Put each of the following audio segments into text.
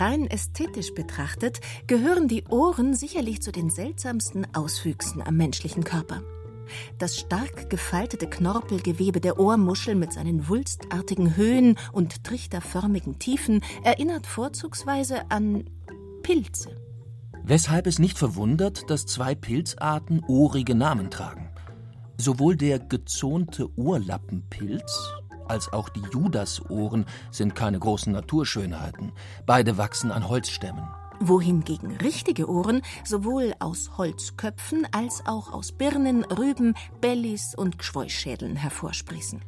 Rein ästhetisch betrachtet gehören die Ohren sicherlich zu den seltsamsten Auswüchsen am menschlichen Körper. Das stark gefaltete Knorpelgewebe der Ohrmuschel mit seinen wulstartigen Höhen und trichterförmigen Tiefen erinnert vorzugsweise an Pilze. Weshalb es nicht verwundert, dass zwei Pilzarten ohrige Namen tragen. Sowohl der gezonte Ohrlappenpilz als auch die Judasohren sind keine großen Naturschönheiten. Beide wachsen an Holzstämmen. Wohingegen richtige Ohren sowohl aus Holzköpfen als auch aus Birnen, Rüben, Bellis und Gschweuschädeln hervorsprießen.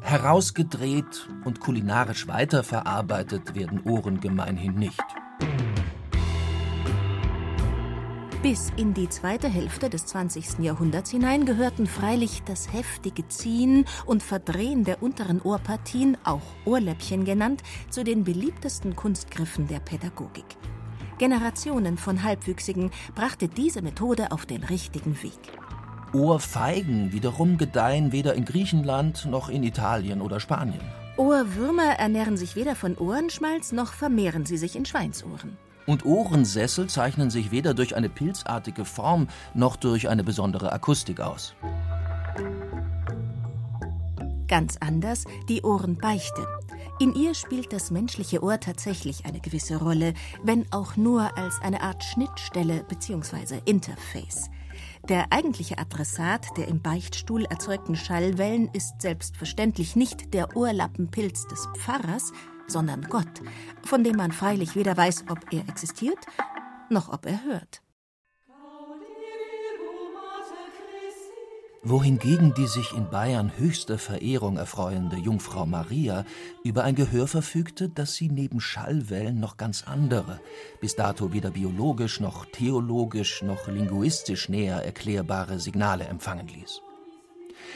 Herausgedreht und kulinarisch weiterverarbeitet werden Ohren gemeinhin nicht. Bis in die zweite Hälfte des 20. Jahrhunderts hinein gehörten freilich das heftige Ziehen und Verdrehen der unteren Ohrpartien, auch Ohrläppchen genannt, zu den beliebtesten Kunstgriffen der Pädagogik. Generationen von Halbwüchsigen brachte diese Methode auf den richtigen Weg. Ohrfeigen wiederum gedeihen weder in Griechenland noch in Italien oder Spanien. Ohrwürmer ernähren sich weder von Ohrenschmalz noch vermehren sie sich in Schweinsohren. Und Ohrensessel zeichnen sich weder durch eine pilzartige Form noch durch eine besondere Akustik aus. Ganz anders die Ohrenbeichte. In ihr spielt das menschliche Ohr tatsächlich eine gewisse Rolle, wenn auch nur als eine Art Schnittstelle bzw. Interface. Der eigentliche Adressat der im Beichtstuhl erzeugten Schallwellen ist selbstverständlich nicht der Ohrlappenpilz des Pfarrers, sondern Gott, von dem man freilich weder weiß, ob er existiert, noch ob er hört. wohingegen die sich in Bayern höchster Verehrung erfreuende Jungfrau Maria über ein Gehör verfügte, das sie neben Schallwellen noch ganz andere, bis dato weder biologisch noch theologisch noch linguistisch näher erklärbare Signale empfangen ließ.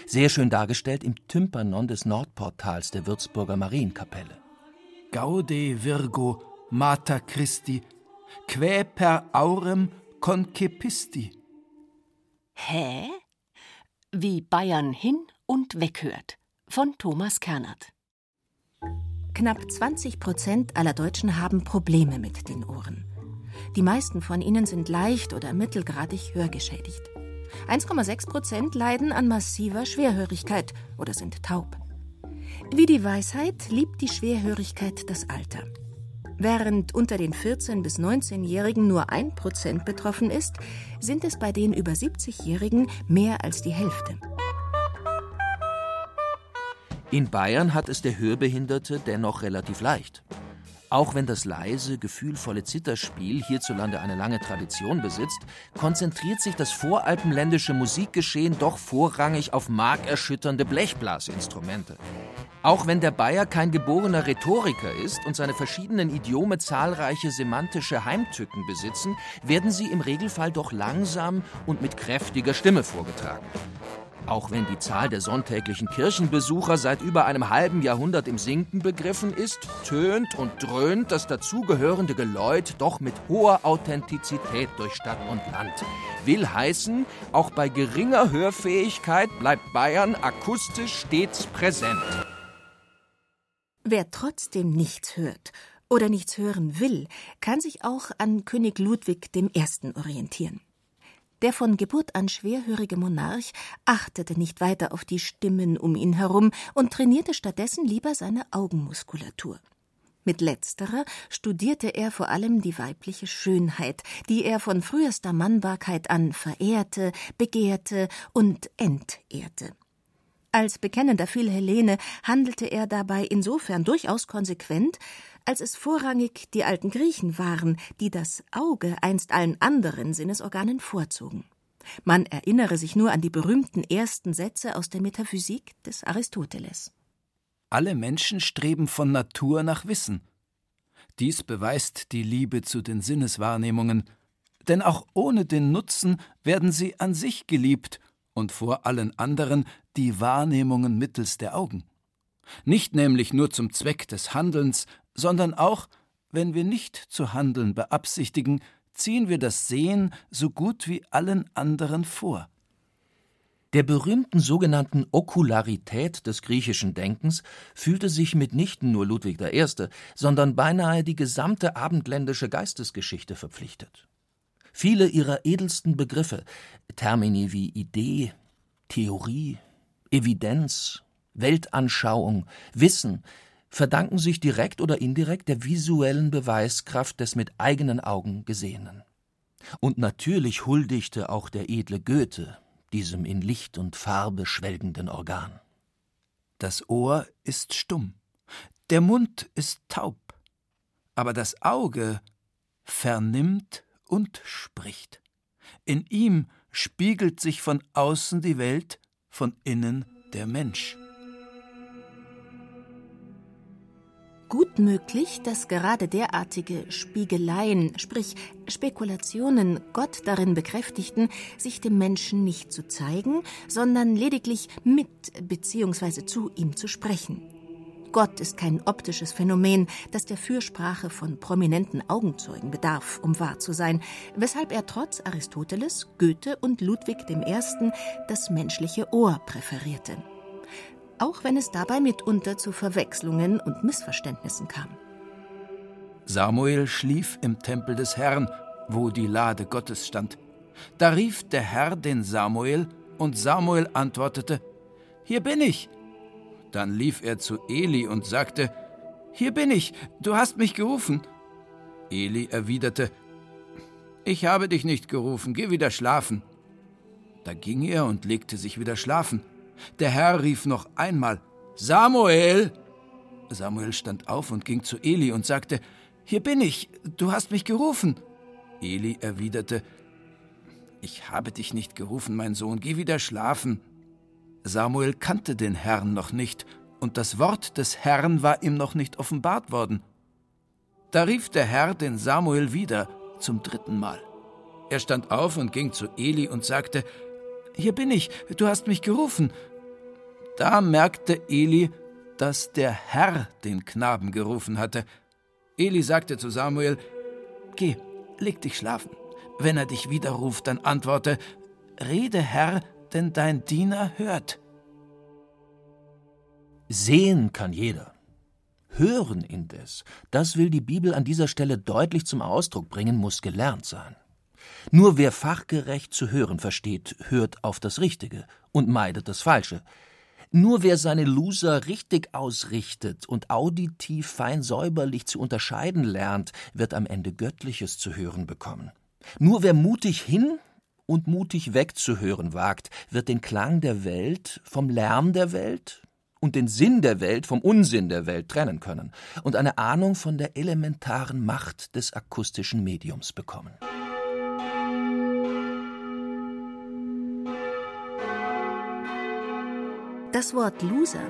Sehr schön dargestellt im Tympanon des Nordportals der Würzburger Marienkapelle. Gaude Virgo Mater Christi, quae per aurem concepisti. Hä? Wie Bayern hin und weghört von Thomas Kernert. Knapp 20 Prozent aller Deutschen haben Probleme mit den Ohren. Die meisten von ihnen sind leicht oder mittelgradig hörgeschädigt. 1,6 Prozent leiden an massiver Schwerhörigkeit oder sind taub. Wie die Weisheit liebt die Schwerhörigkeit das Alter. Während unter den 14- bis 19-Jährigen nur ein Prozent betroffen ist, sind es bei den über 70-Jährigen mehr als die Hälfte. In Bayern hat es der Hörbehinderte dennoch relativ leicht. Auch wenn das leise, gefühlvolle Zitterspiel hierzulande eine lange Tradition besitzt, konzentriert sich das voralpenländische Musikgeschehen doch vorrangig auf markerschütternde Blechblasinstrumente. Auch wenn der Bayer kein geborener Rhetoriker ist und seine verschiedenen Idiome zahlreiche semantische Heimtücken besitzen, werden sie im Regelfall doch langsam und mit kräftiger Stimme vorgetragen. Auch wenn die Zahl der sonntäglichen Kirchenbesucher seit über einem halben Jahrhundert im Sinken begriffen ist, tönt und dröhnt das dazugehörende Geläut doch mit hoher Authentizität durch Stadt und Land. Will heißen, auch bei geringer Hörfähigkeit bleibt Bayern akustisch stets präsent. Wer trotzdem nichts hört oder nichts hören will, kann sich auch an König Ludwig I. orientieren. Der von Geburt an schwerhörige Monarch achtete nicht weiter auf die Stimmen um ihn herum und trainierte stattdessen lieber seine Augenmuskulatur. Mit letzterer studierte er vor allem die weibliche Schönheit, die er von frühester Mannbarkeit an verehrte, begehrte und entehrte. Als bekennender Philhellene handelte er dabei insofern durchaus konsequent, als es vorrangig die alten Griechen waren, die das Auge einst allen anderen Sinnesorganen vorzogen. Man erinnere sich nur an die berühmten ersten Sätze aus der Metaphysik des Aristoteles. Alle Menschen streben von Natur nach Wissen. Dies beweist die Liebe zu den Sinneswahrnehmungen, denn auch ohne den Nutzen werden sie an sich geliebt und vor allen anderen die Wahrnehmungen mittels der Augen. Nicht nämlich nur zum Zweck des Handelns, sondern auch, wenn wir nicht zu handeln beabsichtigen, ziehen wir das Sehen so gut wie allen anderen vor. Der berühmten sogenannten Okularität des griechischen Denkens fühlte sich mitnichten nur Ludwig I., sondern beinahe die gesamte abendländische Geistesgeschichte verpflichtet. Viele ihrer edelsten Begriffe, Termini wie Idee, Theorie, Evidenz, Weltanschauung, Wissen, verdanken sich direkt oder indirekt der visuellen Beweiskraft des mit eigenen Augen Gesehenen. Und natürlich huldigte auch der edle Goethe diesem in Licht und Farbe schwelgenden Organ. Das Ohr ist stumm, der Mund ist taub, aber das Auge vernimmt und spricht. In ihm spiegelt sich von außen die Welt, von innen der Mensch. Gut möglich, dass gerade derartige Spiegeleien, sprich Spekulationen, Gott darin bekräftigten, sich dem Menschen nicht zu zeigen, sondern lediglich mit bzw. zu ihm zu sprechen. Gott ist kein optisches Phänomen, das der Fürsprache von prominenten Augenzeugen bedarf, um wahr zu sein, weshalb er trotz Aristoteles, Goethe und Ludwig I. das menschliche Ohr präferierte auch wenn es dabei mitunter zu Verwechslungen und Missverständnissen kam. Samuel schlief im Tempel des Herrn, wo die Lade Gottes stand. Da rief der Herr den Samuel, und Samuel antwortete, Hier bin ich. Dann lief er zu Eli und sagte, Hier bin ich, du hast mich gerufen. Eli erwiderte, Ich habe dich nicht gerufen, geh wieder schlafen. Da ging er und legte sich wieder schlafen. Der Herr rief noch einmal Samuel. Samuel stand auf und ging zu Eli und sagte Hier bin ich, du hast mich gerufen. Eli erwiderte Ich habe dich nicht gerufen, mein Sohn, geh wieder schlafen. Samuel kannte den Herrn noch nicht, und das Wort des Herrn war ihm noch nicht offenbart worden. Da rief der Herr den Samuel wieder zum dritten Mal. Er stand auf und ging zu Eli und sagte, hier bin ich, du hast mich gerufen. Da merkte Eli, dass der Herr den Knaben gerufen hatte. Eli sagte zu Samuel, Geh, leg dich schlafen. Wenn er dich widerruft, dann antworte, Rede, Herr, denn dein Diener hört. Sehen kann jeder. Hören indes, das will die Bibel an dieser Stelle deutlich zum Ausdruck bringen, muss gelernt sein. Nur wer fachgerecht zu hören versteht, hört auf das Richtige und meidet das Falsche. Nur wer seine Loser richtig ausrichtet und auditiv fein säuberlich zu unterscheiden lernt, wird am Ende Göttliches zu hören bekommen. Nur wer mutig hin und mutig wegzuhören wagt, wird den Klang der Welt vom Lärm der Welt und den Sinn der Welt vom Unsinn der Welt trennen können und eine Ahnung von der elementaren Macht des akustischen Mediums bekommen. Das Wort Loser,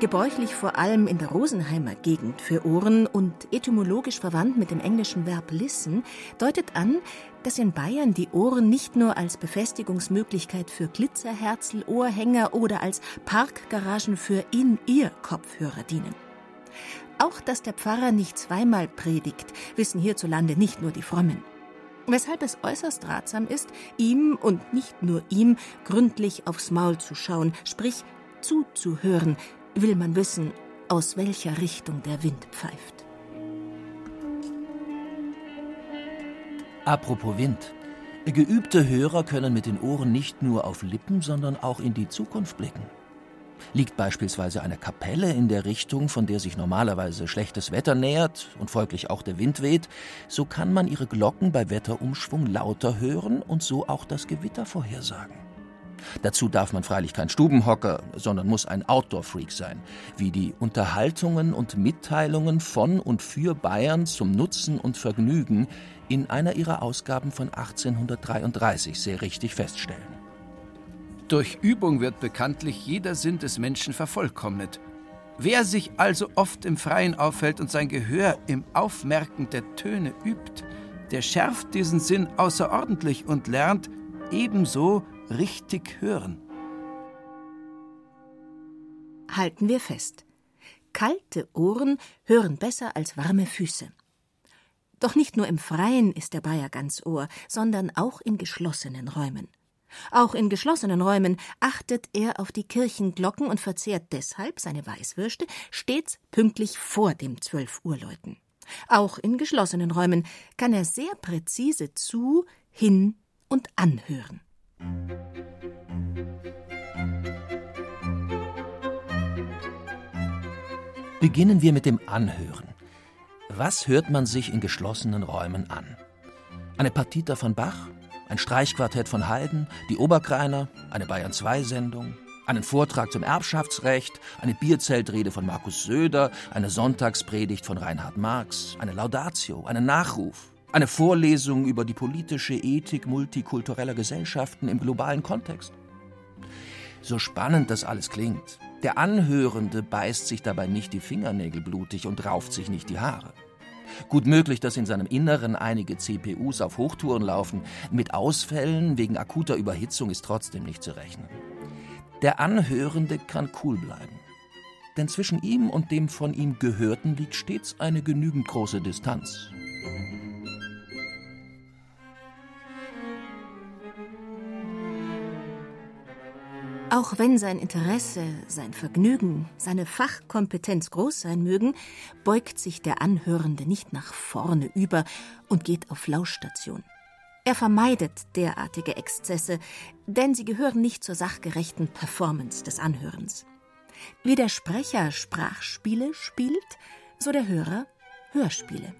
gebräuchlich vor allem in der Rosenheimer Gegend für Ohren und etymologisch verwandt mit dem englischen Verb listen, deutet an, dass in Bayern die Ohren nicht nur als Befestigungsmöglichkeit für Glitzerherzel, Ohrhänger oder als Parkgaragen für In-Ear-Kopfhörer dienen. Auch dass der Pfarrer nicht zweimal predigt, wissen hierzulande nicht nur die Frommen. Weshalb es äußerst ratsam ist, ihm und nicht nur ihm gründlich aufs Maul zu schauen, sprich zuzuhören, will man wissen, aus welcher Richtung der Wind pfeift. Apropos Wind. Geübte Hörer können mit den Ohren nicht nur auf Lippen, sondern auch in die Zukunft blicken. Liegt beispielsweise eine Kapelle in der Richtung, von der sich normalerweise schlechtes Wetter nähert und folglich auch der Wind weht, so kann man ihre Glocken bei Wetterumschwung lauter hören und so auch das Gewitter vorhersagen. Dazu darf man freilich kein Stubenhocker, sondern muss ein Outdoor-Freak sein, wie die Unterhaltungen und Mitteilungen von und für Bayern zum Nutzen und Vergnügen in einer ihrer Ausgaben von 1833 sehr richtig feststellen. Durch Übung wird bekanntlich jeder Sinn des Menschen vervollkommnet. Wer sich also oft im Freien aufhält und sein Gehör im Aufmerken der Töne übt, der schärft diesen Sinn außerordentlich und lernt ebenso richtig hören. Halten wir fest. Kalte Ohren hören besser als warme Füße. Doch nicht nur im Freien ist der Bayer ganz Ohr, sondern auch in geschlossenen Räumen. Auch in geschlossenen Räumen achtet er auf die Kirchenglocken und verzehrt deshalb seine Weißwürste stets pünktlich vor dem Zwölf Uhr läuten. Auch in geschlossenen Räumen kann er sehr präzise zu, hin und anhören. Beginnen wir mit dem Anhören. Was hört man sich in geschlossenen Räumen an? Eine Partita von Bach, ein Streichquartett von Haydn, die Oberkreiner, eine Bayern-2-Sendung, einen Vortrag zum Erbschaftsrecht, eine Bierzeltrede von Markus Söder, eine Sonntagspredigt von Reinhard Marx, eine Laudatio, einen Nachruf, eine Vorlesung über die politische Ethik multikultureller Gesellschaften im globalen Kontext. So spannend das alles klingt, der Anhörende beißt sich dabei nicht die Fingernägel blutig und rauft sich nicht die Haare. Gut möglich, dass in seinem Inneren einige CPUs auf Hochtouren laufen. Mit Ausfällen wegen akuter Überhitzung ist trotzdem nicht zu rechnen. Der Anhörende kann cool bleiben. Denn zwischen ihm und dem von ihm Gehörten liegt stets eine genügend große Distanz. Auch wenn sein Interesse, sein Vergnügen, seine Fachkompetenz groß sein mögen, beugt sich der Anhörende nicht nach vorne über und geht auf Lauschstation. Er vermeidet derartige Exzesse, denn sie gehören nicht zur sachgerechten Performance des Anhörens. Wie der Sprecher Sprachspiele spielt, so der Hörer Hörspiele.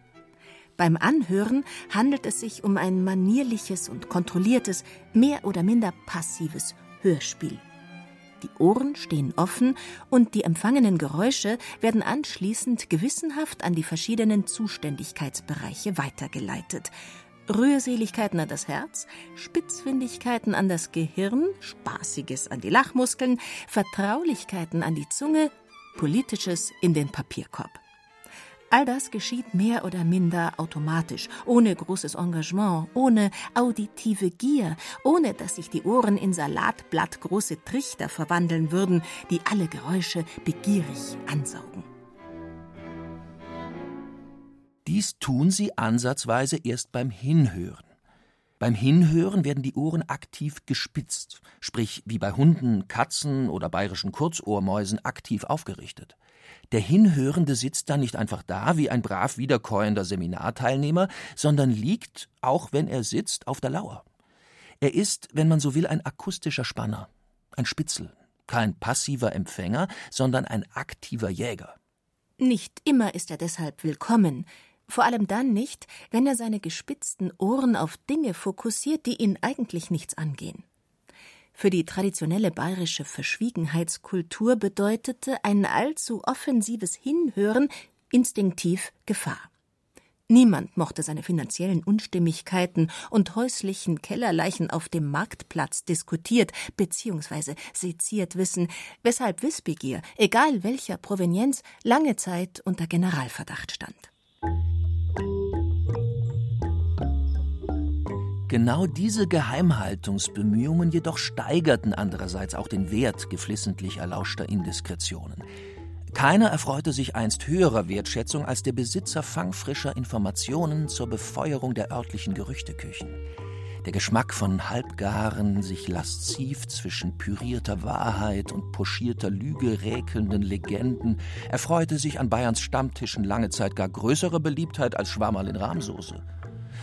Beim Anhören handelt es sich um ein manierliches und kontrolliertes, mehr oder minder passives Hörspiel. Die Ohren stehen offen und die empfangenen Geräusche werden anschließend gewissenhaft an die verschiedenen Zuständigkeitsbereiche weitergeleitet, Rührseligkeiten an das Herz, Spitzfindigkeiten an das Gehirn, Spaßiges an die Lachmuskeln, Vertraulichkeiten an die Zunge, Politisches in den Papierkorb. All das geschieht mehr oder minder automatisch, ohne großes Engagement, ohne auditive Gier, ohne dass sich die Ohren in salatblattgroße Trichter verwandeln würden, die alle Geräusche begierig ansaugen. Dies tun sie ansatzweise erst beim Hinhören. Beim Hinhören werden die Ohren aktiv gespitzt, sprich wie bei Hunden, Katzen oder bayerischen Kurzohrmäusen aktiv aufgerichtet. Der Hinhörende sitzt dann nicht einfach da wie ein brav wiederkäuender Seminarteilnehmer, sondern liegt, auch wenn er sitzt, auf der Lauer. Er ist, wenn man so will, ein akustischer Spanner, ein Spitzel, kein passiver Empfänger, sondern ein aktiver Jäger. Nicht immer ist er deshalb willkommen, vor allem dann nicht, wenn er seine gespitzten Ohren auf Dinge fokussiert, die ihn eigentlich nichts angehen. Für die traditionelle bayerische Verschwiegenheitskultur bedeutete ein allzu offensives Hinhören instinktiv Gefahr. Niemand mochte seine finanziellen Unstimmigkeiten und häuslichen Kellerleichen auf dem Marktplatz diskutiert bzw. seziert wissen, weshalb Wissbegier, egal welcher Provenienz, lange Zeit unter Generalverdacht stand. Genau diese Geheimhaltungsbemühungen jedoch steigerten andererseits auch den Wert geflissentlich erlauschter Indiskretionen. Keiner erfreute sich einst höherer Wertschätzung als der Besitzer fangfrischer Informationen zur Befeuerung der örtlichen Gerüchteküchen. Der Geschmack von halbgaren, sich lasziv zwischen pürierter Wahrheit und pochierter Lüge räkelnden Legenden erfreute sich an Bayerns Stammtischen lange Zeit gar größere Beliebtheit als Schwammerl in Rahmsoße.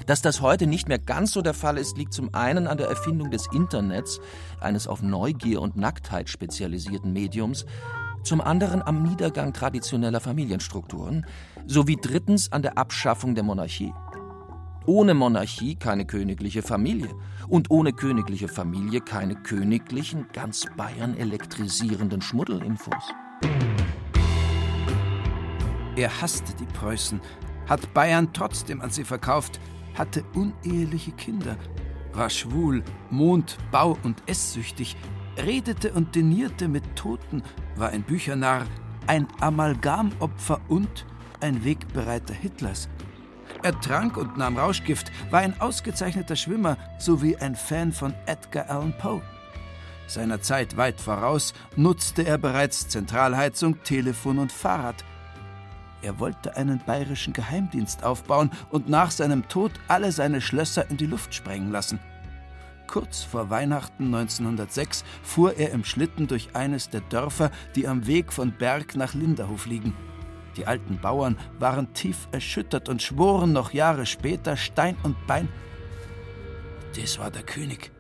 Dass das heute nicht mehr ganz so der Fall ist, liegt zum einen an der Erfindung des Internets, eines auf Neugier und Nacktheit spezialisierten Mediums, zum anderen am Niedergang traditioneller Familienstrukturen, sowie drittens an der Abschaffung der Monarchie. Ohne Monarchie keine königliche Familie und ohne königliche Familie keine königlichen, ganz Bayern elektrisierenden Schmuddelinfos. Er hasste die Preußen, hat Bayern trotzdem an sie verkauft, hatte uneheliche Kinder, war schwul, mond-, bau- und esssüchtig, redete und dinierte mit Toten, war ein Büchernarr, ein Amalgamopfer und ein Wegbereiter Hitlers. Er trank und nahm Rauschgift, war ein ausgezeichneter Schwimmer sowie ein Fan von Edgar Allan Poe. Seiner Zeit weit voraus nutzte er bereits Zentralheizung, Telefon und Fahrrad, er wollte einen bayerischen Geheimdienst aufbauen und nach seinem Tod alle seine Schlösser in die Luft sprengen lassen. kurz vor Weihnachten 1906 fuhr er im Schlitten durch eines der Dörfer, die am Weg von Berg nach Linderhof liegen. Die alten Bauern waren tief erschüttert und schworen noch Jahre später Stein und Bein. Das war der König.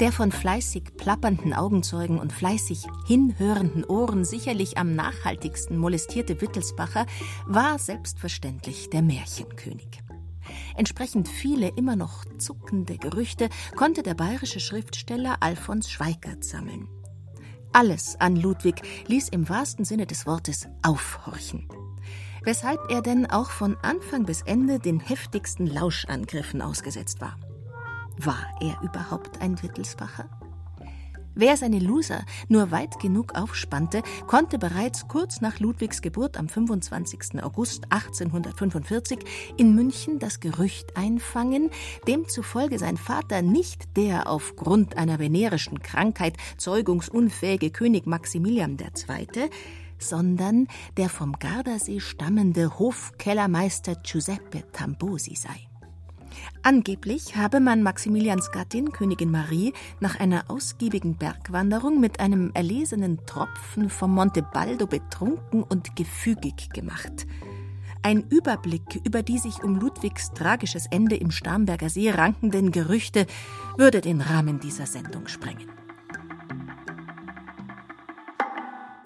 Der von fleißig plappernden Augenzeugen und fleißig hinhörenden Ohren sicherlich am nachhaltigsten molestierte Wittelsbacher war selbstverständlich der Märchenkönig. Entsprechend viele immer noch zuckende Gerüchte konnte der bayerische Schriftsteller Alfons Schweigert sammeln. Alles an Ludwig ließ im wahrsten Sinne des Wortes aufhorchen. Weshalb er denn auch von Anfang bis Ende den heftigsten Lauschangriffen ausgesetzt war. War er überhaupt ein Wittelsbacher? Wer seine Loser nur weit genug aufspannte, konnte bereits kurz nach Ludwigs Geburt am 25. August 1845 in München das Gerücht einfangen, demzufolge sein Vater nicht der aufgrund einer venerischen Krankheit zeugungsunfähige König Maximilian II., sondern der vom Gardasee stammende Hofkellermeister Giuseppe Tambosi sei. Angeblich habe man Maximilians Gattin, Königin Marie, nach einer ausgiebigen Bergwanderung mit einem erlesenen Tropfen vom Monte Baldo betrunken und gefügig gemacht. Ein Überblick über die sich um Ludwigs tragisches Ende im Starnberger See rankenden Gerüchte würde den Rahmen dieser Sendung sprengen.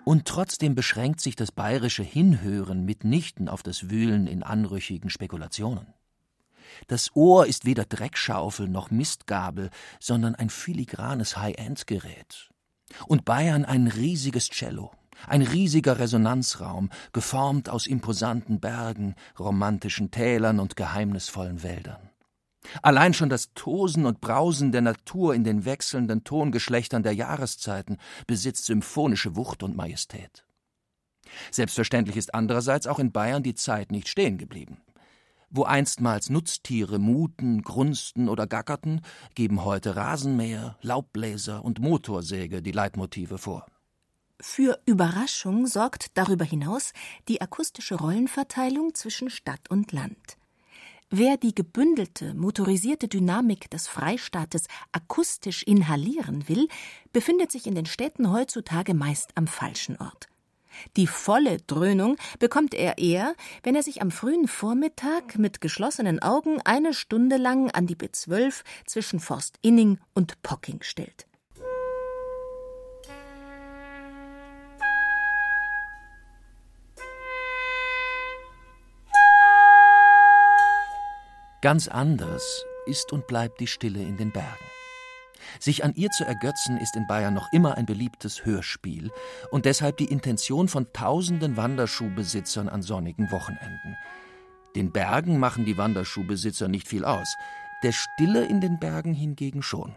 Und trotzdem beschränkt sich das bayerische Hinhören mitnichten auf das Wühlen in anrüchigen Spekulationen. Das Ohr ist weder Dreckschaufel noch Mistgabel, sondern ein filigranes High-End-Gerät. Und Bayern ein riesiges Cello, ein riesiger Resonanzraum, geformt aus imposanten Bergen, romantischen Tälern und geheimnisvollen Wäldern. Allein schon das Tosen und Brausen der Natur in den wechselnden Tongeschlechtern der Jahreszeiten besitzt symphonische Wucht und Majestät. Selbstverständlich ist andererseits auch in Bayern die Zeit nicht stehen geblieben. Wo einstmals Nutztiere muten, grunzten oder gackerten, geben heute Rasenmäher, Laubbläser und Motorsäge die Leitmotive vor. Für Überraschung sorgt darüber hinaus die akustische Rollenverteilung zwischen Stadt und Land. Wer die gebündelte, motorisierte Dynamik des Freistaates akustisch inhalieren will, befindet sich in den Städten heutzutage meist am falschen Ort. Die volle Dröhnung bekommt er eher, wenn er sich am frühen Vormittag mit geschlossenen Augen eine Stunde lang an die B12 zwischen Forst Inning und Pocking stellt. Ganz anders ist und bleibt die Stille in den Bergen. Sich an ihr zu ergötzen, ist in Bayern noch immer ein beliebtes Hörspiel und deshalb die Intention von tausenden Wanderschuhbesitzern an sonnigen Wochenenden. Den Bergen machen die Wanderschuhbesitzer nicht viel aus, der Stille in den Bergen hingegen schon.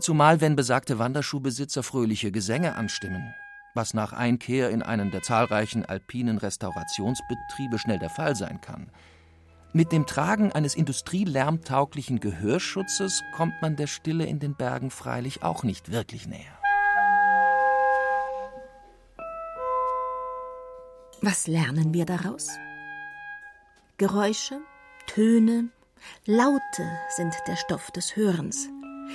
Zumal wenn besagte Wanderschuhbesitzer fröhliche Gesänge anstimmen, was nach Einkehr in einen der zahlreichen alpinen Restaurationsbetriebe schnell der Fall sein kann – mit dem Tragen eines industrielärmtauglichen Gehörschutzes kommt man der Stille in den Bergen freilich auch nicht wirklich näher. Was lernen wir daraus? Geräusche, Töne, Laute sind der Stoff des Hörens.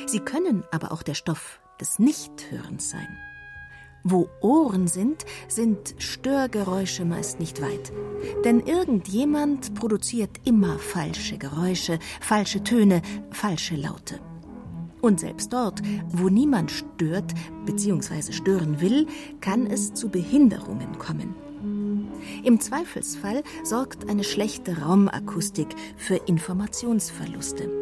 Sie können aber auch der Stoff des Nichthörens sein. Wo Ohren sind, sind Störgeräusche meist nicht weit. Denn irgendjemand produziert immer falsche Geräusche, falsche Töne, falsche Laute. Und selbst dort, wo niemand stört bzw. stören will, kann es zu Behinderungen kommen. Im Zweifelsfall sorgt eine schlechte Raumakustik für Informationsverluste.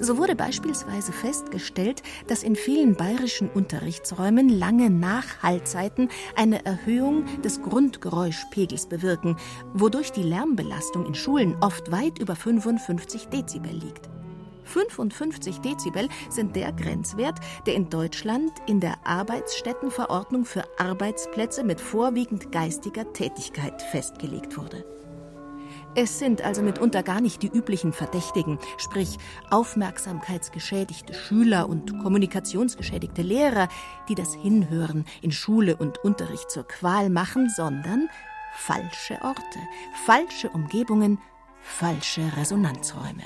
So wurde beispielsweise festgestellt, dass in vielen bayerischen Unterrichtsräumen lange Nachhallzeiten eine Erhöhung des Grundgeräuschpegels bewirken, wodurch die Lärmbelastung in Schulen oft weit über 55 Dezibel liegt. 55 Dezibel sind der Grenzwert, der in Deutschland in der Arbeitsstättenverordnung für Arbeitsplätze mit vorwiegend geistiger Tätigkeit festgelegt wurde. Es sind also mitunter gar nicht die üblichen Verdächtigen, sprich aufmerksamkeitsgeschädigte Schüler und kommunikationsgeschädigte Lehrer, die das Hinhören in Schule und Unterricht zur Qual machen, sondern falsche Orte, falsche Umgebungen, falsche Resonanzräume.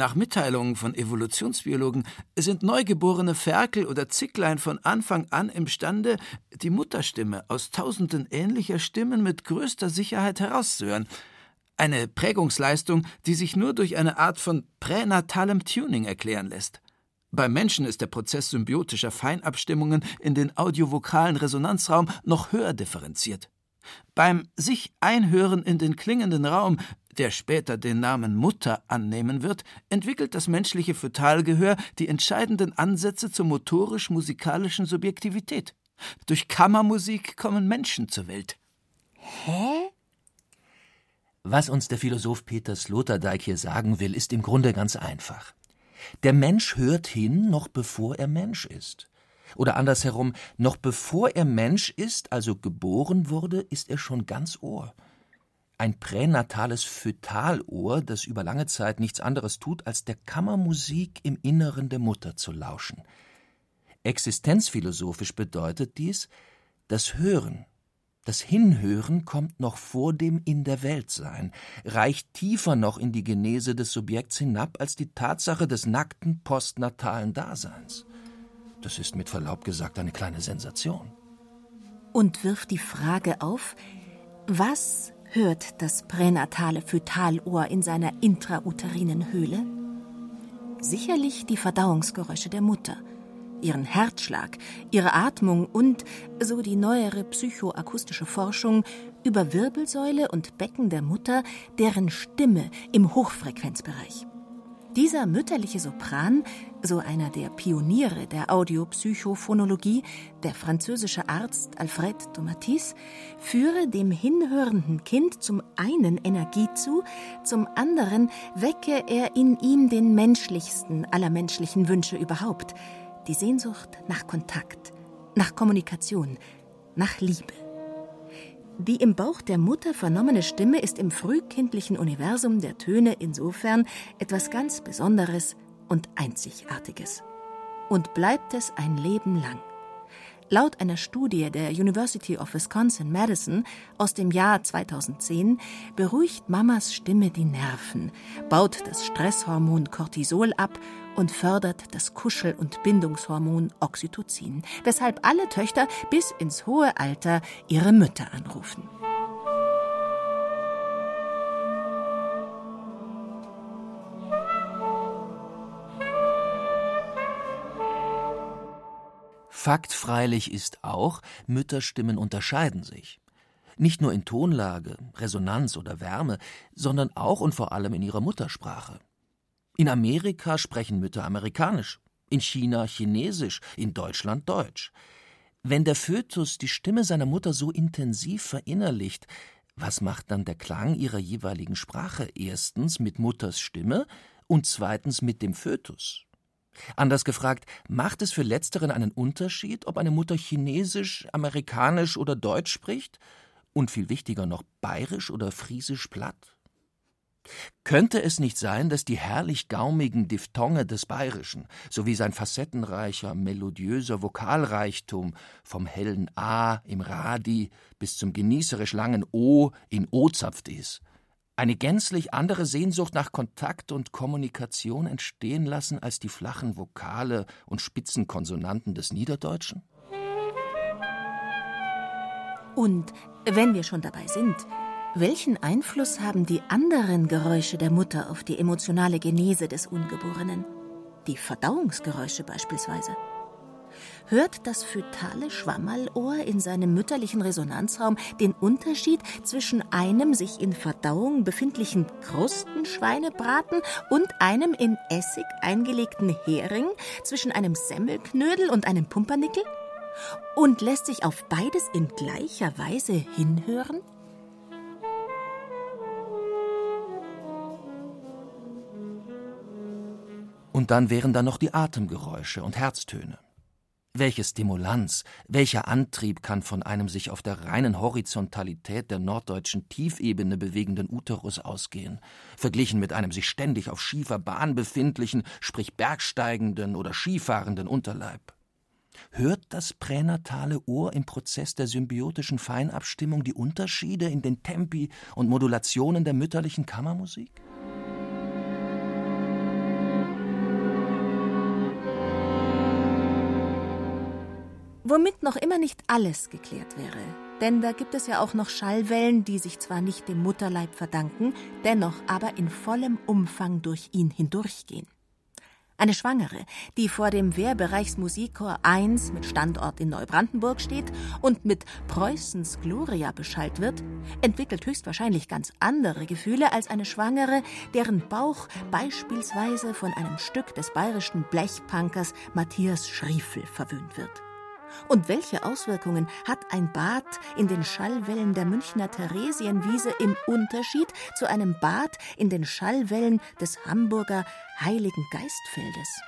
Nach Mitteilungen von Evolutionsbiologen sind neugeborene Ferkel oder Zicklein von Anfang an imstande, die Mutterstimme aus tausenden ähnlicher Stimmen mit größter Sicherheit herauszuhören. Eine Prägungsleistung, die sich nur durch eine Art von pränatalem Tuning erklären lässt. Beim Menschen ist der Prozess symbiotischer Feinabstimmungen in den audiovokalen Resonanzraum noch höher differenziert. Beim sich Einhören in den klingenden Raum der später den Namen Mutter annehmen wird, entwickelt das menschliche Fötalgehör die entscheidenden Ansätze zur motorisch-musikalischen Subjektivität. Durch Kammermusik kommen Menschen zur Welt. Hä? Was uns der Philosoph Peter Sloterdijk hier sagen will, ist im Grunde ganz einfach. Der Mensch hört hin, noch bevor er Mensch ist. Oder andersherum, noch bevor er Mensch ist, also geboren wurde, ist er schon ganz Ohr ein pränatales Fötalohr, das über lange Zeit nichts anderes tut, als der Kammermusik im Inneren der Mutter zu lauschen. Existenzphilosophisch bedeutet dies, das Hören, das Hinhören kommt noch vor dem In der Welt sein, reicht tiefer noch in die Genese des Subjekts hinab als die Tatsache des nackten postnatalen Daseins. Das ist mit Verlaub gesagt eine kleine Sensation. Und wirft die Frage auf, was hört das pränatale Fötalohr in seiner intrauterinen Höhle? Sicherlich die Verdauungsgeräusche der Mutter, ihren Herzschlag, ihre Atmung und, so die neuere psychoakustische Forschung, über Wirbelsäule und Becken der Mutter deren Stimme im Hochfrequenzbereich. Dieser mütterliche Sopran, so einer der Pioniere der Audiopsychophonologie, der französische Arzt Alfred Tomatis, führe dem hinhörenden Kind zum einen Energie zu, zum anderen wecke er in ihm den menschlichsten aller menschlichen Wünsche überhaupt, die Sehnsucht nach Kontakt, nach Kommunikation, nach Liebe. Die im Bauch der Mutter vernommene Stimme ist im frühkindlichen Universum der Töne insofern etwas ganz Besonderes und Einzigartiges. Und bleibt es ein Leben lang. Laut einer Studie der University of Wisconsin-Madison aus dem Jahr 2010 beruhigt Mamas Stimme die Nerven, baut das Stresshormon Cortisol ab und fördert das Kuschel- und Bindungshormon Oxytocin, weshalb alle Töchter bis ins hohe Alter ihre Mütter anrufen. Fakt freilich ist auch, Mütterstimmen unterscheiden sich. Nicht nur in Tonlage, Resonanz oder Wärme, sondern auch und vor allem in ihrer Muttersprache. In Amerika sprechen Mütter amerikanisch, in China chinesisch, in Deutschland deutsch. Wenn der Fötus die Stimme seiner Mutter so intensiv verinnerlicht, was macht dann der Klang ihrer jeweiligen Sprache erstens mit Mutters Stimme und zweitens mit dem Fötus? Anders gefragt, macht es für Letzteren einen Unterschied, ob eine Mutter Chinesisch, Amerikanisch oder Deutsch spricht? Und viel wichtiger noch, Bayerisch oder Friesisch platt? Könnte es nicht sein, dass die herrlich gaumigen Diphthonge des Bayerischen sowie sein facettenreicher, melodiöser Vokalreichtum vom hellen A im Radi bis zum genießerisch langen O in O-Zapft ist eine gänzlich andere Sehnsucht nach Kontakt und Kommunikation entstehen lassen als die flachen Vokale und Spitzenkonsonanten des Niederdeutschen? Und wenn wir schon dabei sind, welchen Einfluss haben die anderen Geräusche der Mutter auf die emotionale Genese des Ungeborenen? Die Verdauungsgeräusche beispielsweise hört das fötale Schwammerlohr in seinem mütterlichen Resonanzraum den Unterschied zwischen einem sich in Verdauung befindlichen Krustenschweinebraten und einem in Essig eingelegten Hering, zwischen einem Semmelknödel und einem Pumpernickel? Und lässt sich auf beides in gleicher Weise hinhören? Und dann wären da noch die Atemgeräusche und Herztöne. Welche Stimulanz, welcher Antrieb kann von einem sich auf der reinen Horizontalität der norddeutschen Tiefebene bewegenden Uterus ausgehen, verglichen mit einem sich ständig auf schiefer Bahn befindlichen, sprich bergsteigenden oder skifahrenden Unterleib? Hört das pränatale Ohr im Prozess der symbiotischen Feinabstimmung die Unterschiede in den Tempi und Modulationen der mütterlichen Kammermusik? Womit noch immer nicht alles geklärt wäre. Denn da gibt es ja auch noch Schallwellen, die sich zwar nicht dem Mutterleib verdanken, dennoch aber in vollem Umfang durch ihn hindurchgehen. Eine Schwangere, die vor dem Wehrbereichsmusikchor 1 mit Standort in Neubrandenburg steht und mit Preußens Gloria beschallt wird, entwickelt höchstwahrscheinlich ganz andere Gefühle als eine Schwangere, deren Bauch beispielsweise von einem Stück des bayerischen Blechpunkers Matthias Schriefel verwöhnt wird. Und welche Auswirkungen hat ein Bad in den Schallwellen der Münchner Theresienwiese im Unterschied zu einem Bad in den Schallwellen des Hamburger Heiligen Geistfeldes?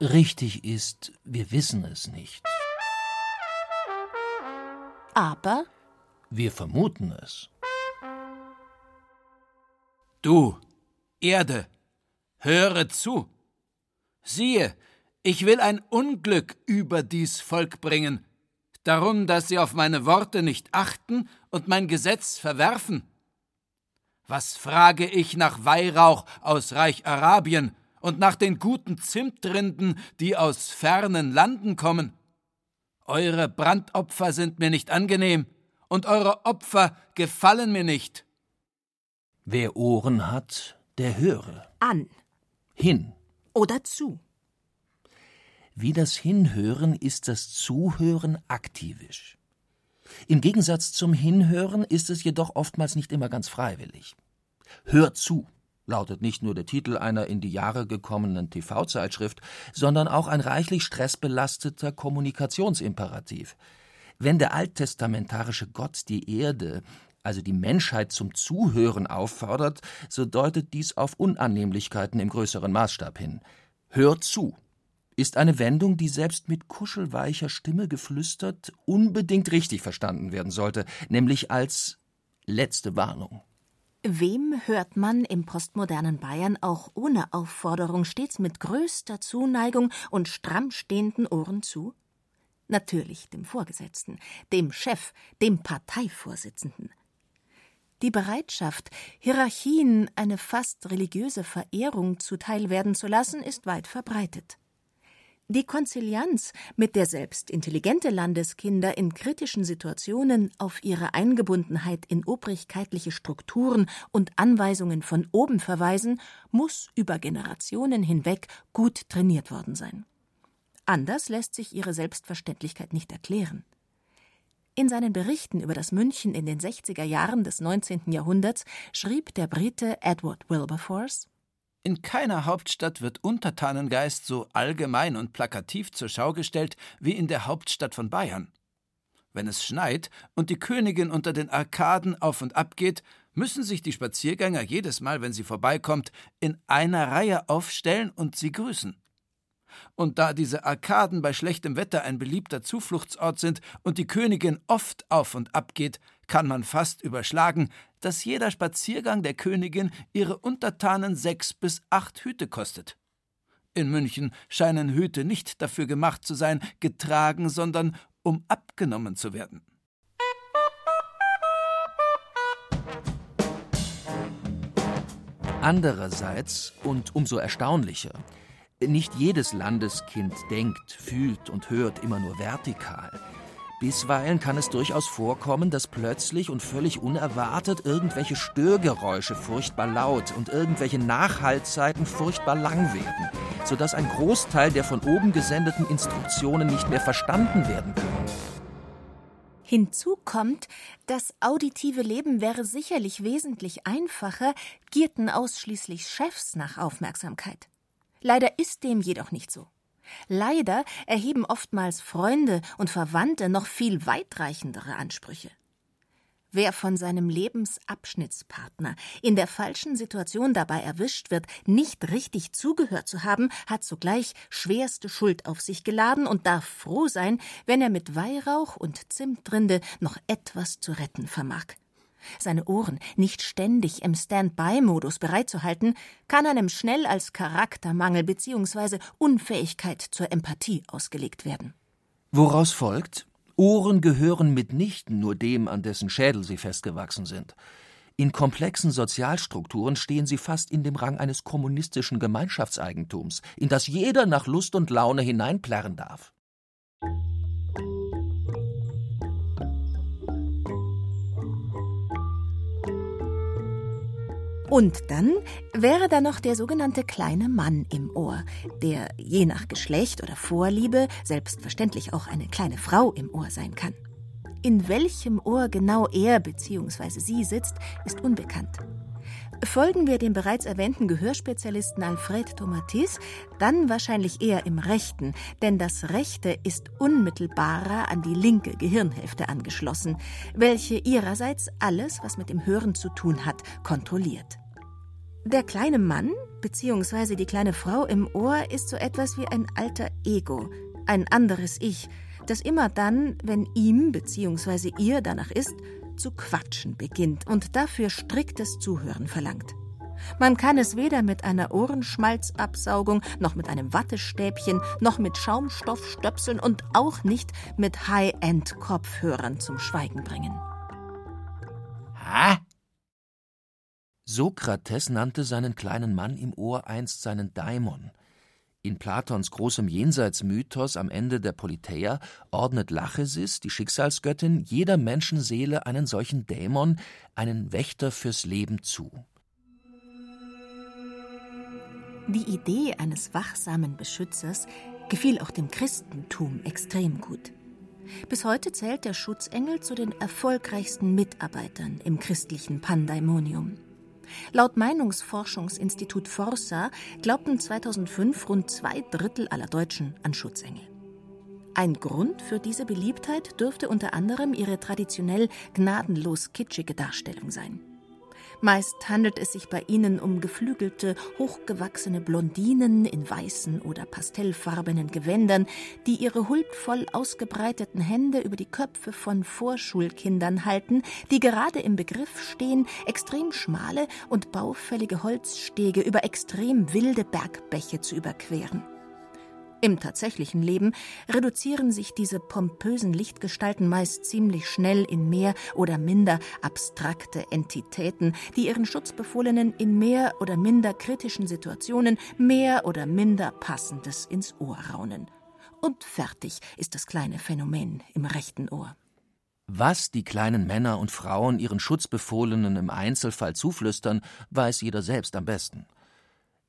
Richtig ist, wir wissen es nicht. Aber wir vermuten es. Du, Erde, höre zu. Siehe, ich will ein Unglück über dies Volk bringen, darum, dass sie auf meine Worte nicht achten und mein Gesetz verwerfen. Was frage ich nach Weihrauch aus Reich Arabien und nach den guten Zimtrinden, die aus fernen Landen kommen? Eure Brandopfer sind mir nicht angenehm, und eure Opfer gefallen mir nicht. Wer Ohren hat, der höre. An. Hin. Oder zu. Wie das Hinhören ist das Zuhören aktivisch. Im Gegensatz zum Hinhören ist es jedoch oftmals nicht immer ganz freiwillig. Hör zu lautet nicht nur der Titel einer in die Jahre gekommenen TV-Zeitschrift, sondern auch ein reichlich stressbelasteter Kommunikationsimperativ. Wenn der alttestamentarische Gott die Erde, also die Menschheit zum Zuhören auffordert, so deutet dies auf Unannehmlichkeiten im größeren Maßstab hin. Hör zu ist eine Wendung, die selbst mit kuschelweicher Stimme geflüstert unbedingt richtig verstanden werden sollte, nämlich als letzte Warnung. Wem hört man im postmodernen Bayern auch ohne Aufforderung stets mit größter Zuneigung und stramm stehenden Ohren zu? Natürlich dem Vorgesetzten, dem Chef, dem Parteivorsitzenden. Die Bereitschaft, Hierarchien eine fast religiöse Verehrung zuteil werden zu lassen, ist weit verbreitet. Die Konzilianz, mit der selbst intelligente Landeskinder in kritischen Situationen auf ihre Eingebundenheit in obrigkeitliche Strukturen und Anweisungen von oben verweisen, muss über Generationen hinweg gut trainiert worden sein. Anders lässt sich ihre Selbstverständlichkeit nicht erklären. In seinen Berichten über das München in den 60er Jahren des 19. Jahrhunderts schrieb der Brite Edward Wilberforce in keiner Hauptstadt wird Untertanengeist so allgemein und plakativ zur Schau gestellt wie in der Hauptstadt von Bayern. Wenn es schneit und die Königin unter den Arkaden auf und ab geht, müssen sich die Spaziergänger jedes Mal, wenn sie vorbeikommt, in einer Reihe aufstellen und sie grüßen. Und da diese Arkaden bei schlechtem Wetter ein beliebter Zufluchtsort sind und die Königin oft auf und ab geht, kann man fast überschlagen, dass jeder Spaziergang der Königin ihre Untertanen sechs bis acht Hüte kostet. In München scheinen Hüte nicht dafür gemacht zu sein, getragen, sondern um abgenommen zu werden. Andererseits, und umso erstaunlicher, nicht jedes Landeskind denkt, fühlt und hört immer nur vertikal. Bisweilen kann es durchaus vorkommen, dass plötzlich und völlig unerwartet irgendwelche Störgeräusche furchtbar laut und irgendwelche Nachhaltzeiten furchtbar lang werden, sodass ein Großteil der von oben gesendeten Instruktionen nicht mehr verstanden werden können. Hinzu kommt, das auditive Leben wäre sicherlich wesentlich einfacher, gierten ausschließlich Chefs nach Aufmerksamkeit. Leider ist dem jedoch nicht so. Leider erheben oftmals Freunde und Verwandte noch viel weitreichendere Ansprüche. Wer von seinem Lebensabschnittspartner in der falschen Situation dabei erwischt wird, nicht richtig zugehört zu haben, hat sogleich schwerste Schuld auf sich geladen und darf froh sein, wenn er mit Weihrauch und Zimtrinde noch etwas zu retten vermag. Seine Ohren nicht ständig im Stand-by-Modus bereitzuhalten, kann einem schnell als Charaktermangel bzw. Unfähigkeit zur Empathie ausgelegt werden. Woraus folgt, Ohren gehören mitnichten nur dem, an dessen Schädel sie festgewachsen sind. In komplexen Sozialstrukturen stehen sie fast in dem Rang eines kommunistischen Gemeinschaftseigentums, in das jeder nach Lust und Laune hineinplärren darf. Und dann wäre da noch der sogenannte kleine Mann im Ohr, der je nach Geschlecht oder Vorliebe selbstverständlich auch eine kleine Frau im Ohr sein kann. In welchem Ohr genau er bzw. sie sitzt, ist unbekannt. Folgen wir dem bereits erwähnten Gehörspezialisten Alfred Tomatis, dann wahrscheinlich eher im rechten, denn das rechte ist unmittelbarer an die linke Gehirnhälfte angeschlossen, welche ihrerseits alles, was mit dem Hören zu tun hat, kontrolliert. Der kleine Mann bzw. die kleine Frau im Ohr ist so etwas wie ein alter Ego, ein anderes Ich, das immer dann, wenn ihm bzw. ihr danach ist, zu quatschen beginnt und dafür striktes Zuhören verlangt. Man kann es weder mit einer Ohrenschmalzabsaugung, noch mit einem Wattestäbchen, noch mit Schaumstoffstöpseln und auch nicht mit High-End-Kopfhörern zum Schweigen bringen. Ha? Sokrates nannte seinen kleinen Mann im Ohr einst seinen Daimon. In Platons großem Jenseitsmythos am Ende der Politeia ordnet Lachesis, die Schicksalsgöttin, jeder Menschenseele einen solchen Dämon, einen Wächter fürs Leben zu. Die Idee eines wachsamen Beschützers gefiel auch dem Christentum extrem gut. Bis heute zählt der Schutzengel zu den erfolgreichsten Mitarbeitern im christlichen Pandaimonium. Laut Meinungsforschungsinstitut Forsa glaubten 2005 rund zwei Drittel aller Deutschen an Schutzengel. Ein Grund für diese Beliebtheit dürfte unter anderem ihre traditionell gnadenlos kitschige Darstellung sein. Meist handelt es sich bei ihnen um geflügelte, hochgewachsene Blondinen in weißen oder pastellfarbenen Gewändern, die ihre huldvoll ausgebreiteten Hände über die Köpfe von Vorschulkindern halten, die gerade im Begriff stehen, extrem schmale und baufällige Holzstege über extrem wilde Bergbäche zu überqueren. Im tatsächlichen Leben reduzieren sich diese pompösen Lichtgestalten meist ziemlich schnell in mehr oder minder abstrakte Entitäten, die ihren Schutzbefohlenen in mehr oder minder kritischen Situationen mehr oder minder Passendes ins Ohr raunen. Und fertig ist das kleine Phänomen im rechten Ohr. Was die kleinen Männer und Frauen ihren Schutzbefohlenen im Einzelfall zuflüstern, weiß jeder selbst am besten.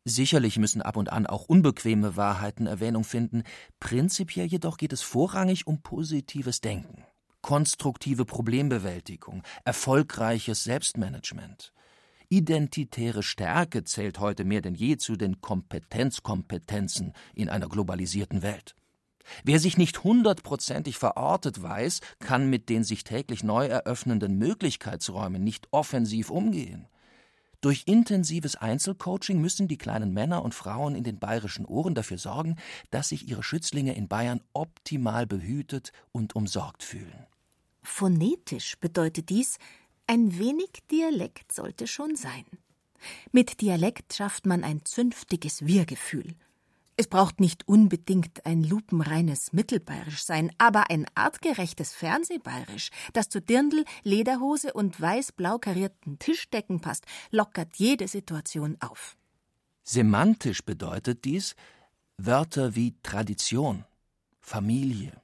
Sicherlich müssen ab und an auch unbequeme Wahrheiten Erwähnung finden, prinzipiell jedoch geht es vorrangig um positives Denken, konstruktive Problembewältigung, erfolgreiches Selbstmanagement. Identitäre Stärke zählt heute mehr denn je zu den Kompetenzkompetenzen in einer globalisierten Welt. Wer sich nicht hundertprozentig verortet weiß, kann mit den sich täglich neu eröffnenden Möglichkeitsräumen nicht offensiv umgehen. Durch intensives Einzelcoaching müssen die kleinen Männer und Frauen in den bayerischen Ohren dafür sorgen, dass sich ihre Schützlinge in Bayern optimal behütet und umsorgt fühlen. Phonetisch bedeutet dies, ein wenig Dialekt sollte schon sein. Mit Dialekt schafft man ein zünftiges Wir-Gefühl. Es braucht nicht unbedingt ein lupenreines Mittelbayerisch sein, aber ein artgerechtes Fernsehbayerisch, das zu Dirndl, Lederhose und weiß-blau karierten Tischdecken passt, lockert jede Situation auf. Semantisch bedeutet dies Wörter wie Tradition, Familie,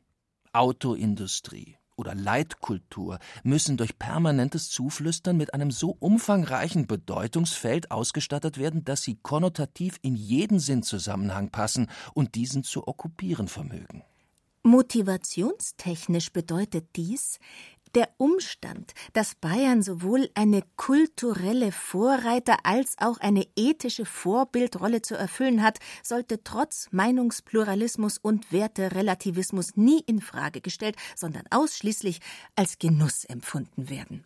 Autoindustrie, oder Leitkultur müssen durch permanentes Zuflüstern mit einem so umfangreichen Bedeutungsfeld ausgestattet werden, dass sie konnotativ in jeden Sinnzusammenhang passen und diesen zu okkupieren vermögen. Motivationstechnisch bedeutet dies, der Umstand, dass Bayern sowohl eine kulturelle Vorreiter als auch eine ethische Vorbildrolle zu erfüllen hat, sollte trotz Meinungspluralismus und Werterelativismus nie in Frage gestellt, sondern ausschließlich als Genuss empfunden werden.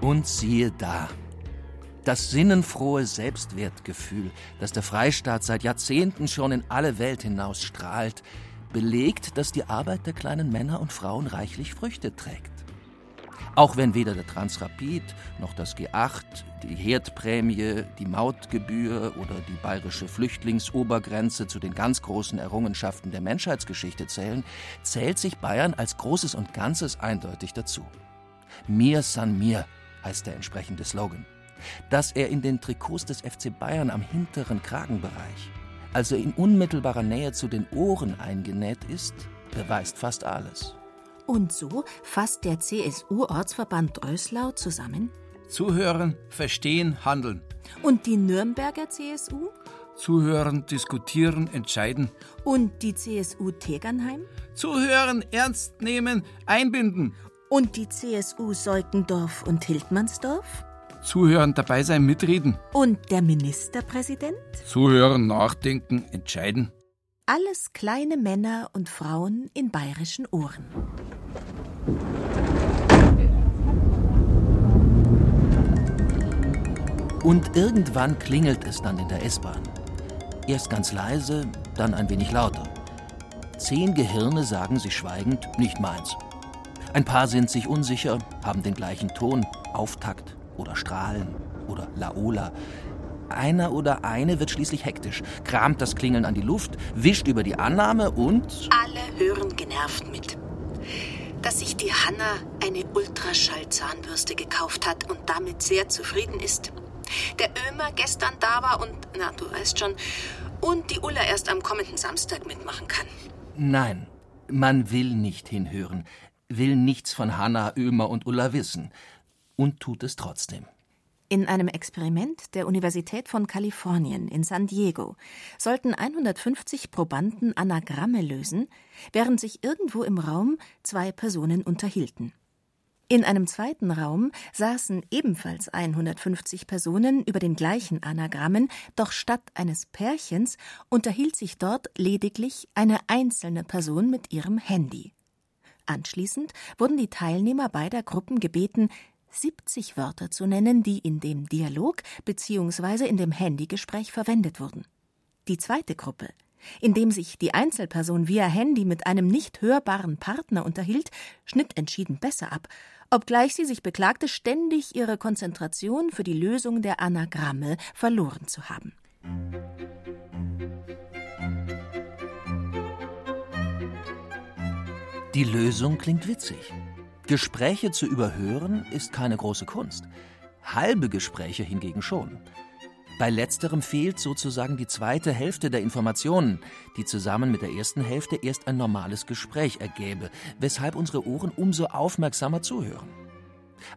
Und siehe da, das sinnenfrohe Selbstwertgefühl, das der Freistaat seit Jahrzehnten schon in alle Welt hinaus strahlt, belegt, dass die Arbeit der kleinen Männer und Frauen reichlich Früchte trägt. Auch wenn weder der Transrapid noch das G8, die Herdprämie, die Mautgebühr oder die bayerische Flüchtlingsobergrenze zu den ganz großen Errungenschaften der Menschheitsgeschichte zählen, zählt sich Bayern als Großes und Ganzes eindeutig dazu. Mir san mir heißt der entsprechende Slogan. Dass er in den Trikots des FC Bayern am hinteren Kragenbereich, also in unmittelbarer Nähe zu den Ohren eingenäht ist, beweist fast alles. Und so fasst der CSU-Ortsverband Röslau zusammen. Zuhören, verstehen, handeln. Und die Nürnberger CSU? Zuhören, diskutieren, entscheiden. Und die CSU Tegernheim? Zuhören, ernst nehmen, einbinden. Und die CSU Seukendorf und Hildmannsdorf? Zuhören, dabei sein, mitreden. Und der Ministerpräsident? Zuhören, nachdenken, entscheiden. Alles kleine Männer und Frauen in bayerischen Ohren. Und irgendwann klingelt es dann in der S-Bahn. Erst ganz leise, dann ein wenig lauter. Zehn Gehirne sagen sich schweigend, nicht meins. Ein paar sind sich unsicher, haben den gleichen Ton, Auftakt oder Strahlen oder Laola. Einer oder eine wird schließlich hektisch, kramt das Klingeln an die Luft, wischt über die Annahme und. Alle hören genervt mit. Dass sich die Hanna eine Ultraschallzahnbürste gekauft hat und damit sehr zufrieden ist. Der Ömer gestern da war und, na, du weißt schon, und die Ulla erst am kommenden Samstag mitmachen kann. Nein, man will nicht hinhören, will nichts von Hanna, Ömer und Ulla wissen und tut es trotzdem. In einem Experiment der Universität von Kalifornien in San Diego sollten 150 Probanden Anagramme lösen, während sich irgendwo im Raum zwei Personen unterhielten. In einem zweiten Raum saßen ebenfalls 150 Personen über den gleichen Anagrammen, doch statt eines Pärchens unterhielt sich dort lediglich eine einzelne Person mit ihrem Handy. Anschließend wurden die Teilnehmer beider Gruppen gebeten, 70 Wörter zu nennen, die in dem Dialog bzw. in dem Handygespräch verwendet wurden. Die zweite Gruppe, in dem sich die Einzelperson via Handy mit einem nicht hörbaren Partner unterhielt, schnitt entschieden besser ab, obgleich sie sich beklagte, ständig ihre Konzentration für die Lösung der Anagramme verloren zu haben. Die Lösung klingt witzig. Gespräche zu überhören ist keine große Kunst. Halbe Gespräche hingegen schon. Bei letzterem fehlt sozusagen die zweite Hälfte der Informationen, die zusammen mit der ersten Hälfte erst ein normales Gespräch ergäbe, weshalb unsere Ohren umso aufmerksamer zuhören.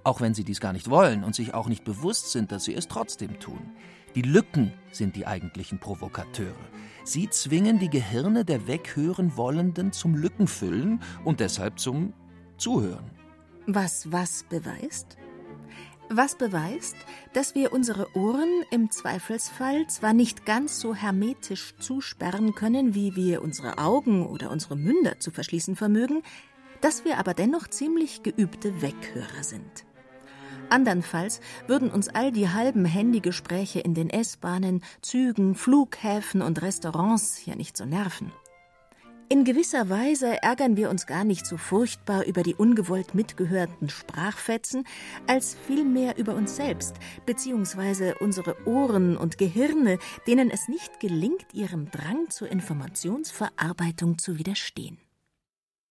Auch wenn sie dies gar nicht wollen und sich auch nicht bewusst sind, dass sie es trotzdem tun. Die Lücken sind die eigentlichen Provokateure. Sie zwingen die Gehirne der weghören Wollenden zum Lückenfüllen und deshalb zum Zuhören. Was was beweist? Was beweist, dass wir unsere Ohren im Zweifelsfall zwar nicht ganz so hermetisch zusperren können, wie wir unsere Augen oder unsere Münder zu verschließen vermögen, dass wir aber dennoch ziemlich geübte Weghörer sind. Andernfalls würden uns all die halben Handygespräche in den S-Bahnen, Zügen, Flughäfen und Restaurants ja nicht so nerven. In gewisser Weise ärgern wir uns gar nicht so furchtbar über die ungewollt mitgehörten Sprachfetzen, als vielmehr über uns selbst, beziehungsweise unsere Ohren und Gehirne, denen es nicht gelingt, ihrem Drang zur Informationsverarbeitung zu widerstehen.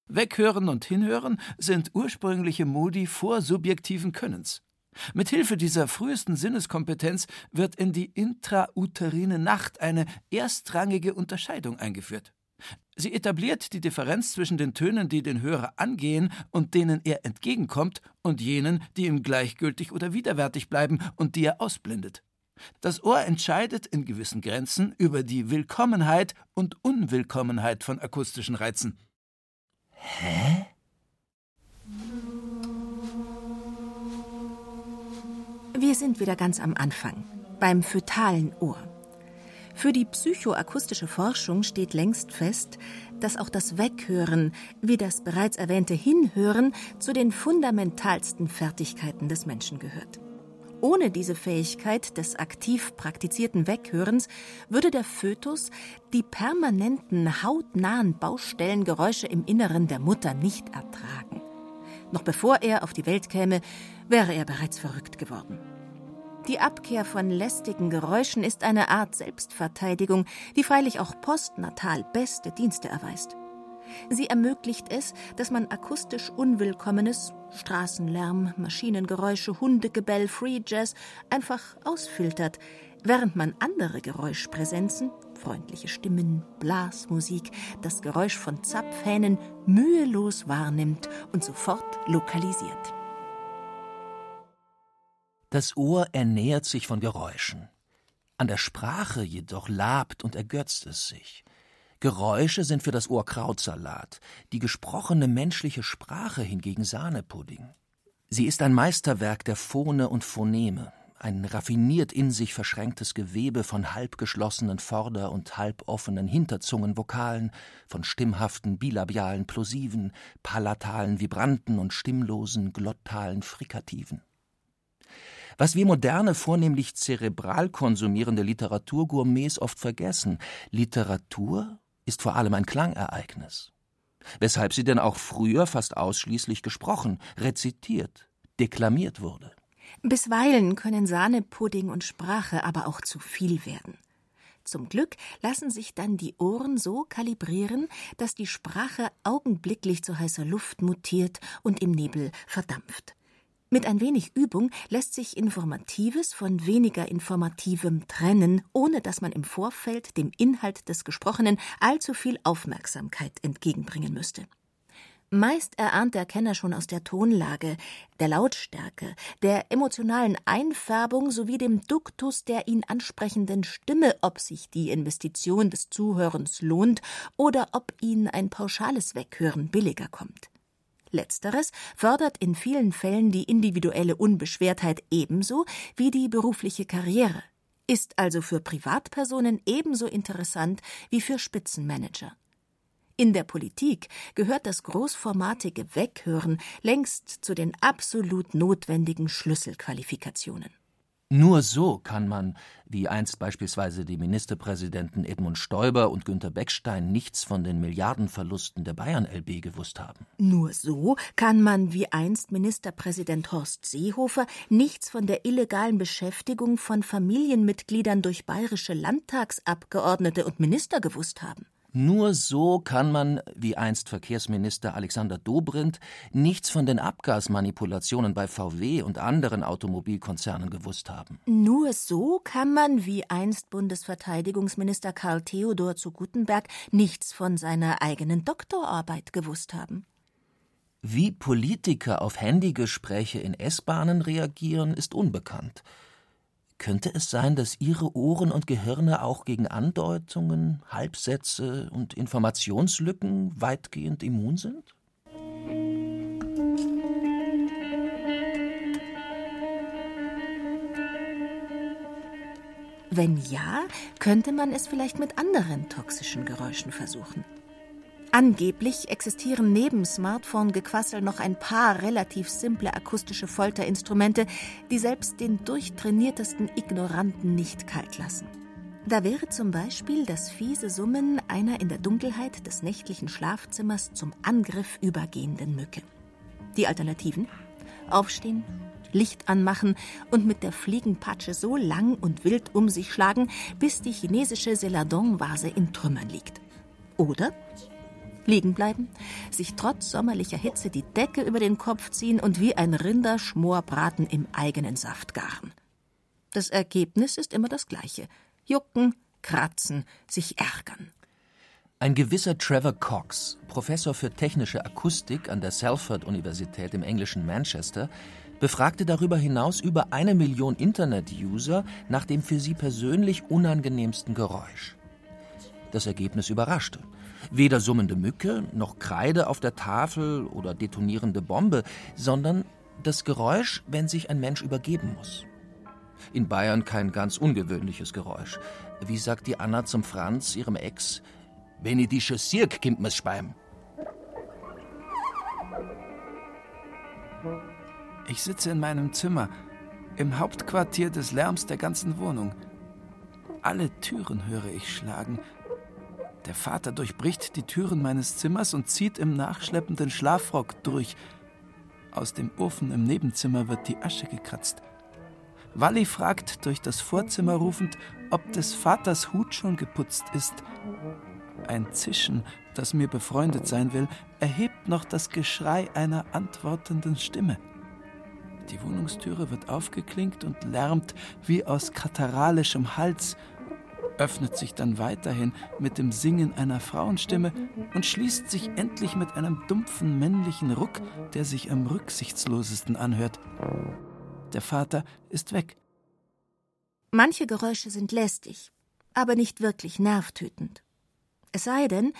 Weghören und Hinhören sind ursprüngliche Modi vorsubjektiven Könnens. Mit Hilfe dieser frühesten Sinneskompetenz wird in die intrauterine Nacht eine erstrangige Unterscheidung eingeführt. Sie etabliert die Differenz zwischen den Tönen, die den Hörer angehen und denen er entgegenkommt, und jenen, die ihm gleichgültig oder widerwärtig bleiben und die er ausblendet. Das Ohr entscheidet in gewissen Grenzen über die Willkommenheit und Unwillkommenheit von akustischen Reizen. Hä? Wir sind wieder ganz am Anfang, beim fötalen Ohr. Für die psychoakustische Forschung steht längst fest, dass auch das Weghören, wie das bereits erwähnte Hinhören, zu den fundamentalsten Fertigkeiten des Menschen gehört. Ohne diese Fähigkeit des aktiv praktizierten Weghörens würde der Fötus die permanenten hautnahen Baustellengeräusche im Inneren der Mutter nicht ertragen. Noch bevor er auf die Welt käme, wäre er bereits verrückt geworden. Die Abkehr von lästigen Geräuschen ist eine Art Selbstverteidigung, die freilich auch postnatal beste Dienste erweist. Sie ermöglicht es, dass man akustisch Unwillkommenes, Straßenlärm, Maschinengeräusche, Hundegebell, Free Jazz einfach ausfiltert, während man andere Geräuschpräsenzen, freundliche Stimmen, Blasmusik, das Geräusch von Zapfhähnen mühelos wahrnimmt und sofort lokalisiert. Das Ohr ernährt sich von Geräuschen. An der Sprache jedoch labt und ergötzt es sich. Geräusche sind für das Ohr Krautsalat, die gesprochene menschliche Sprache hingegen Sahnepudding. Sie ist ein Meisterwerk der Phone und Phoneme, ein raffiniert in sich verschränktes Gewebe von halbgeschlossenen Vorder- und halboffenen Hinterzungenvokalen, von stimmhaften bilabialen Plosiven, palatalen Vibranten und stimmlosen glottalen Frikativen. Was wir moderne, vornehmlich zerebral konsumierende Literaturgourmets oft vergessen, Literatur ist vor allem ein Klangereignis. Weshalb sie denn auch früher fast ausschließlich gesprochen, rezitiert, deklamiert wurde. Bisweilen können Sahnepudding und Sprache aber auch zu viel werden. Zum Glück lassen sich dann die Ohren so kalibrieren, dass die Sprache augenblicklich zu heißer Luft mutiert und im Nebel verdampft. Mit ein wenig Übung lässt sich Informatives von weniger Informativem trennen, ohne dass man im Vorfeld dem Inhalt des Gesprochenen allzu viel Aufmerksamkeit entgegenbringen müsste. Meist erahnt der Kenner schon aus der Tonlage, der Lautstärke, der emotionalen Einfärbung sowie dem Duktus der ihn ansprechenden Stimme, ob sich die Investition des Zuhörens lohnt oder ob ihn ein pauschales Weghören billiger kommt. Letzteres fördert in vielen Fällen die individuelle Unbeschwertheit ebenso wie die berufliche Karriere, ist also für Privatpersonen ebenso interessant wie für Spitzenmanager. In der Politik gehört das großformatige Weghören längst zu den absolut notwendigen Schlüsselqualifikationen. Nur so kann man, wie einst beispielsweise die Ministerpräsidenten Edmund Stoiber und Günter Beckstein nichts von den Milliardenverlusten der Bayern LB gewusst haben. Nur so kann man, wie einst Ministerpräsident Horst Seehofer, nichts von der illegalen Beschäftigung von Familienmitgliedern durch bayerische Landtagsabgeordnete und Minister gewusst haben. Nur so kann man, wie einst Verkehrsminister Alexander Dobrindt, nichts von den Abgasmanipulationen bei VW und anderen Automobilkonzernen gewusst haben. Nur so kann man, wie einst Bundesverteidigungsminister Karl Theodor zu Gutenberg, nichts von seiner eigenen Doktorarbeit gewusst haben. Wie Politiker auf Handygespräche in S-Bahnen reagieren, ist unbekannt. Könnte es sein, dass Ihre Ohren und Gehirne auch gegen Andeutungen, Halbsätze und Informationslücken weitgehend immun sind? Wenn ja, könnte man es vielleicht mit anderen toxischen Geräuschen versuchen. Angeblich existieren neben Smartphone-Gequassel noch ein paar relativ simple akustische Folterinstrumente, die selbst den durchtrainiertesten Ignoranten nicht kalt lassen. Da wäre zum Beispiel das fiese Summen einer in der Dunkelheit des nächtlichen Schlafzimmers zum Angriff übergehenden Mücke. Die Alternativen? Aufstehen, Licht anmachen und mit der Fliegenpatsche so lang und wild um sich schlagen, bis die chinesische Celadon-Vase in Trümmern liegt. Oder liegen bleiben, sich trotz sommerlicher Hitze die Decke über den Kopf ziehen und wie ein Rinderschmorbraten im eigenen Saft garen. Das Ergebnis ist immer das gleiche. Jucken, kratzen, sich ärgern. Ein gewisser Trevor Cox, Professor für technische Akustik an der Salford-Universität im englischen Manchester, befragte darüber hinaus über eine Million Internet-User nach dem für sie persönlich unangenehmsten Geräusch. Das Ergebnis überraschte. Weder summende Mücke, noch Kreide auf der Tafel oder detonierende Bombe, sondern das Geräusch, wenn sich ein Mensch übergeben muss. In Bayern kein ganz ungewöhnliches Geräusch. Wie sagt die Anna zum Franz, ihrem Ex, wenn ich die Sirk kimmt mir's speim. Ich sitze in meinem Zimmer, im Hauptquartier des Lärms der ganzen Wohnung. Alle Türen höre ich schlagen, der Vater durchbricht die Türen meines Zimmers und zieht im nachschleppenden Schlafrock durch. Aus dem Ofen im Nebenzimmer wird die Asche gekratzt. Walli fragt durch das Vorzimmer rufend, ob des Vaters Hut schon geputzt ist. Ein Zischen, das mir befreundet sein will, erhebt noch das Geschrei einer antwortenden Stimme. Die Wohnungstüre wird aufgeklinkt und lärmt wie aus kataralischem Hals, öffnet sich dann weiterhin mit dem Singen einer Frauenstimme und schließt sich endlich mit einem dumpfen männlichen Ruck, der sich am rücksichtslosesten anhört. Der Vater ist weg. Manche Geräusche sind lästig, aber nicht wirklich nervtötend. Es sei denn,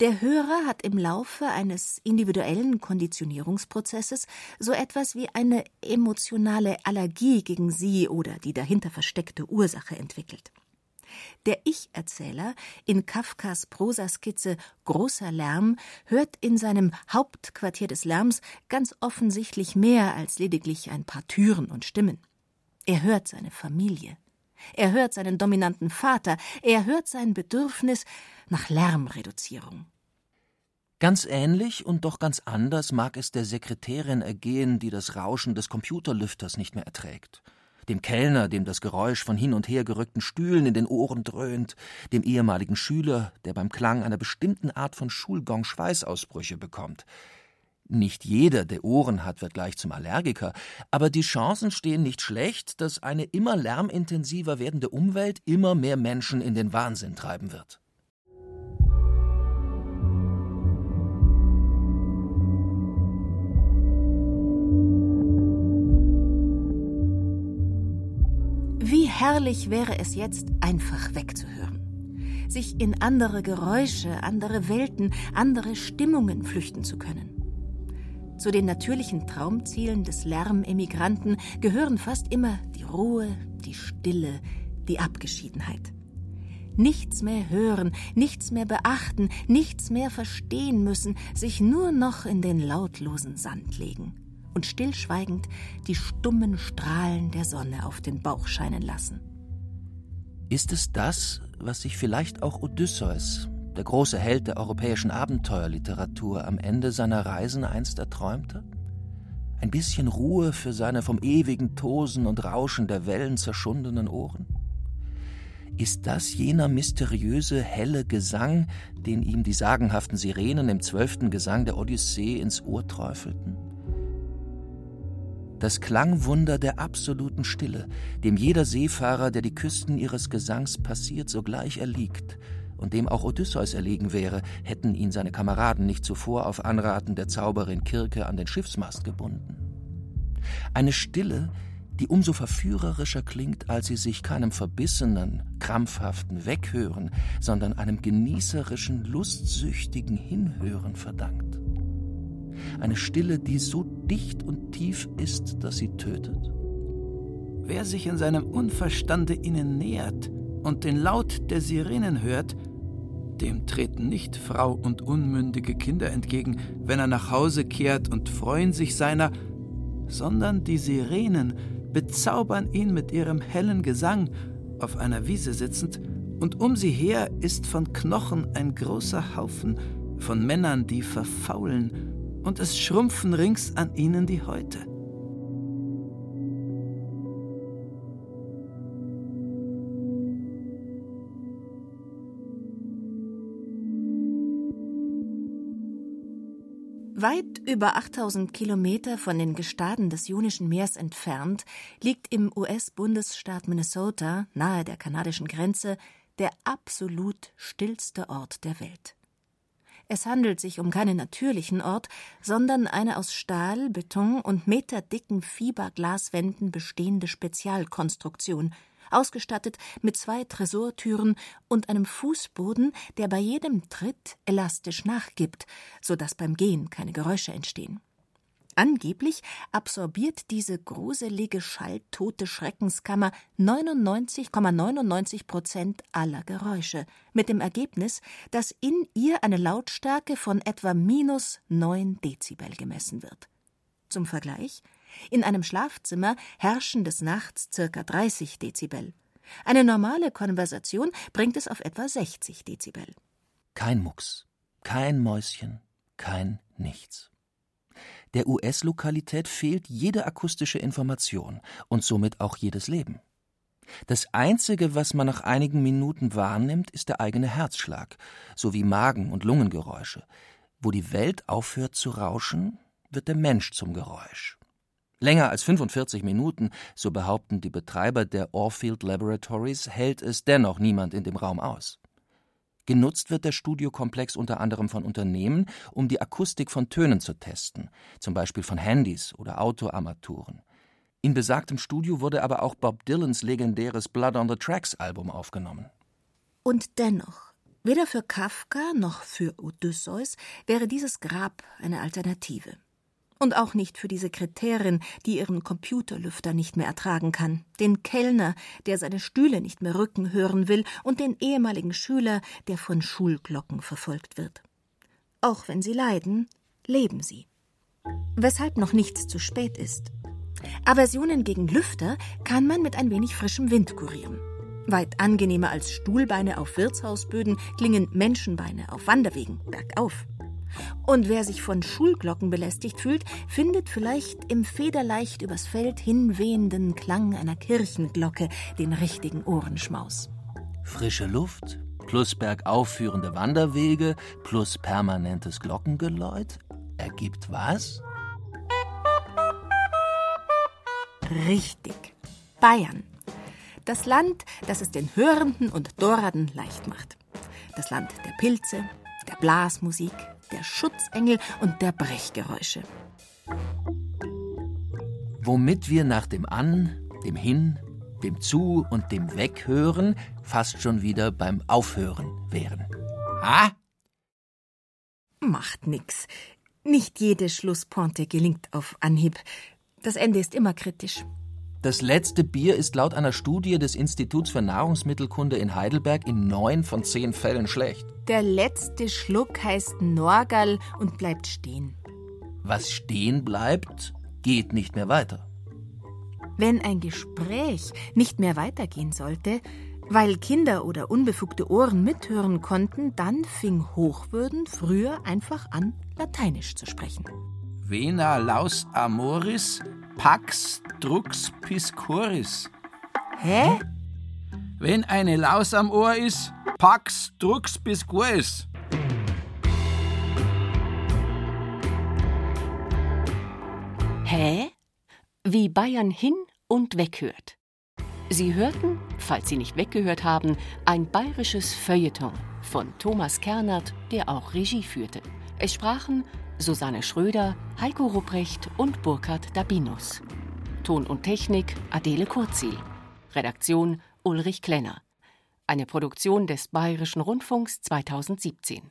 der Hörer hat im Laufe eines individuellen Konditionierungsprozesses so etwas wie eine emotionale Allergie gegen sie oder die dahinter versteckte Ursache entwickelt. Der Ich-Erzähler in Kafkas Prosaskizze Großer Lärm hört in seinem Hauptquartier des Lärms ganz offensichtlich mehr als lediglich ein paar Türen und Stimmen. Er hört seine Familie. Er hört seinen dominanten Vater. Er hört sein Bedürfnis nach Lärmreduzierung. Ganz ähnlich und doch ganz anders mag es der Sekretärin ergehen, die das Rauschen des Computerlüfters nicht mehr erträgt dem Kellner, dem das Geräusch von hin und her gerückten Stühlen in den Ohren dröhnt, dem ehemaligen Schüler, der beim Klang einer bestimmten Art von Schulgong Schweißausbrüche bekommt. Nicht jeder, der Ohren hat, wird gleich zum Allergiker, aber die Chancen stehen nicht schlecht, dass eine immer lärmintensiver werdende Umwelt immer mehr Menschen in den Wahnsinn treiben wird. Herrlich wäre es jetzt, einfach wegzuhören, sich in andere Geräusche, andere Welten, andere Stimmungen flüchten zu können. Zu den natürlichen Traumzielen des Lärmemigranten gehören fast immer die Ruhe, die Stille, die Abgeschiedenheit. Nichts mehr hören, nichts mehr beachten, nichts mehr verstehen müssen, sich nur noch in den lautlosen Sand legen und stillschweigend die stummen Strahlen der Sonne auf den Bauch scheinen lassen. Ist es das, was sich vielleicht auch Odysseus, der große Held der europäischen Abenteuerliteratur, am Ende seiner Reisen einst erträumte? Ein bisschen Ruhe für seine vom ewigen Tosen und Rauschen der Wellen zerschundenen Ohren? Ist das jener mysteriöse, helle Gesang, den ihm die sagenhaften Sirenen im zwölften Gesang der Odyssee ins Ohr träufelten? Das Klangwunder der absoluten Stille, dem jeder Seefahrer, der die Küsten ihres Gesangs passiert, sogleich erliegt und dem auch Odysseus erlegen wäre, hätten ihn seine Kameraden nicht zuvor auf Anraten der Zauberin Kirke an den Schiffsmast gebunden. Eine Stille, die umso verführerischer klingt, als sie sich keinem verbissenen, krampfhaften Weghören, sondern einem genießerischen, lustsüchtigen Hinhören verdankt eine Stille, die so dicht und tief ist, dass sie tötet? Wer sich in seinem Unverstande ihnen nähert und den Laut der Sirenen hört, dem treten nicht Frau und unmündige Kinder entgegen, wenn er nach Hause kehrt und freuen sich seiner, sondern die Sirenen bezaubern ihn mit ihrem hellen Gesang, auf einer Wiese sitzend, und um sie her ist von Knochen ein großer Haufen, von Männern, die verfaulen, und es schrumpfen rings an ihnen die Häute. Weit über 8000 Kilometer von den Gestaden des Ionischen Meers entfernt liegt im US-Bundesstaat Minnesota, nahe der kanadischen Grenze, der absolut stillste Ort der Welt. Es handelt sich um keinen natürlichen Ort, sondern eine aus Stahl, Beton und meterdicken Fiberglaswänden bestehende Spezialkonstruktion, ausgestattet mit zwei Tresortüren und einem Fußboden, der bei jedem Tritt elastisch nachgibt, so dass beim Gehen keine Geräusche entstehen. Angeblich absorbiert diese gruselige, schalltote Schreckenskammer 99,99 Prozent aller Geräusche, mit dem Ergebnis, dass in ihr eine Lautstärke von etwa minus 9 Dezibel gemessen wird. Zum Vergleich: In einem Schlafzimmer herrschen des Nachts circa 30 Dezibel. Eine normale Konversation bringt es auf etwa 60 Dezibel. Kein Mucks, kein Mäuschen, kein Nichts. Der US-Lokalität fehlt jede akustische Information und somit auch jedes Leben. Das Einzige, was man nach einigen Minuten wahrnimmt, ist der eigene Herzschlag sowie Magen- und Lungengeräusche. Wo die Welt aufhört zu rauschen, wird der Mensch zum Geräusch. Länger als 45 Minuten, so behaupten die Betreiber der Orfield Laboratories, hält es dennoch niemand in dem Raum aus. Genutzt wird der Studiokomplex unter anderem von Unternehmen, um die Akustik von Tönen zu testen, zum Beispiel von Handys oder Autoarmaturen. In besagtem Studio wurde aber auch Bob Dylans legendäres Blood on the Tracks Album aufgenommen. Und dennoch, weder für Kafka noch für Odysseus wäre dieses Grab eine Alternative. Und auch nicht für die Sekretärin, die ihren Computerlüfter nicht mehr ertragen kann, den Kellner, der seine Stühle nicht mehr rücken hören will, und den ehemaligen Schüler, der von Schulglocken verfolgt wird. Auch wenn sie leiden, leben sie. Weshalb noch nichts zu spät ist. Aversionen gegen Lüfter kann man mit ein wenig frischem Wind kurieren. Weit angenehmer als Stuhlbeine auf Wirtshausböden klingen Menschenbeine auf Wanderwegen bergauf. Und wer sich von Schulglocken belästigt fühlt, findet vielleicht im federleicht übers Feld hinwehenden Klang einer Kirchenglocke den richtigen Ohrenschmaus. Frische Luft plus bergauf führende Wanderwege plus permanentes Glockengeläut ergibt was? Richtig. Bayern. Das Land, das es den Hörenden und Dorrenden leicht macht. Das Land der Pilze, der Blasmusik, der Schutzengel und der Brechgeräusche. Womit wir nach dem An, dem Hin, dem Zu und dem Weghören fast schon wieder beim Aufhören wären. Ha? Macht nix. Nicht jede Schlusspointe gelingt auf Anhieb. Das Ende ist immer kritisch. Das letzte Bier ist laut einer Studie des Instituts für Nahrungsmittelkunde in Heidelberg in neun von zehn Fällen schlecht. Der letzte Schluck heißt Norgal und bleibt stehen. Was stehen bleibt, geht nicht mehr weiter. Wenn ein Gespräch nicht mehr weitergehen sollte, weil Kinder oder unbefugte Ohren mithören konnten, dann fing Hochwürden früher einfach an, Lateinisch zu sprechen. Vena laus amoris, pax drux piscoris. Hä? Wenn eine Laus am Ohr ist, pax drux piscoris. Hä? Wie Bayern hin und weghört. Sie hörten, falls Sie nicht weggehört haben, ein bayerisches Feuilleton von Thomas Kernert, der auch Regie führte. Es sprachen Susanne Schröder, Heiko Rupprecht und Burkhard Dabinus. Ton und Technik Adele Kurzil. Redaktion Ulrich Klenner. Eine Produktion des Bayerischen Rundfunks 2017.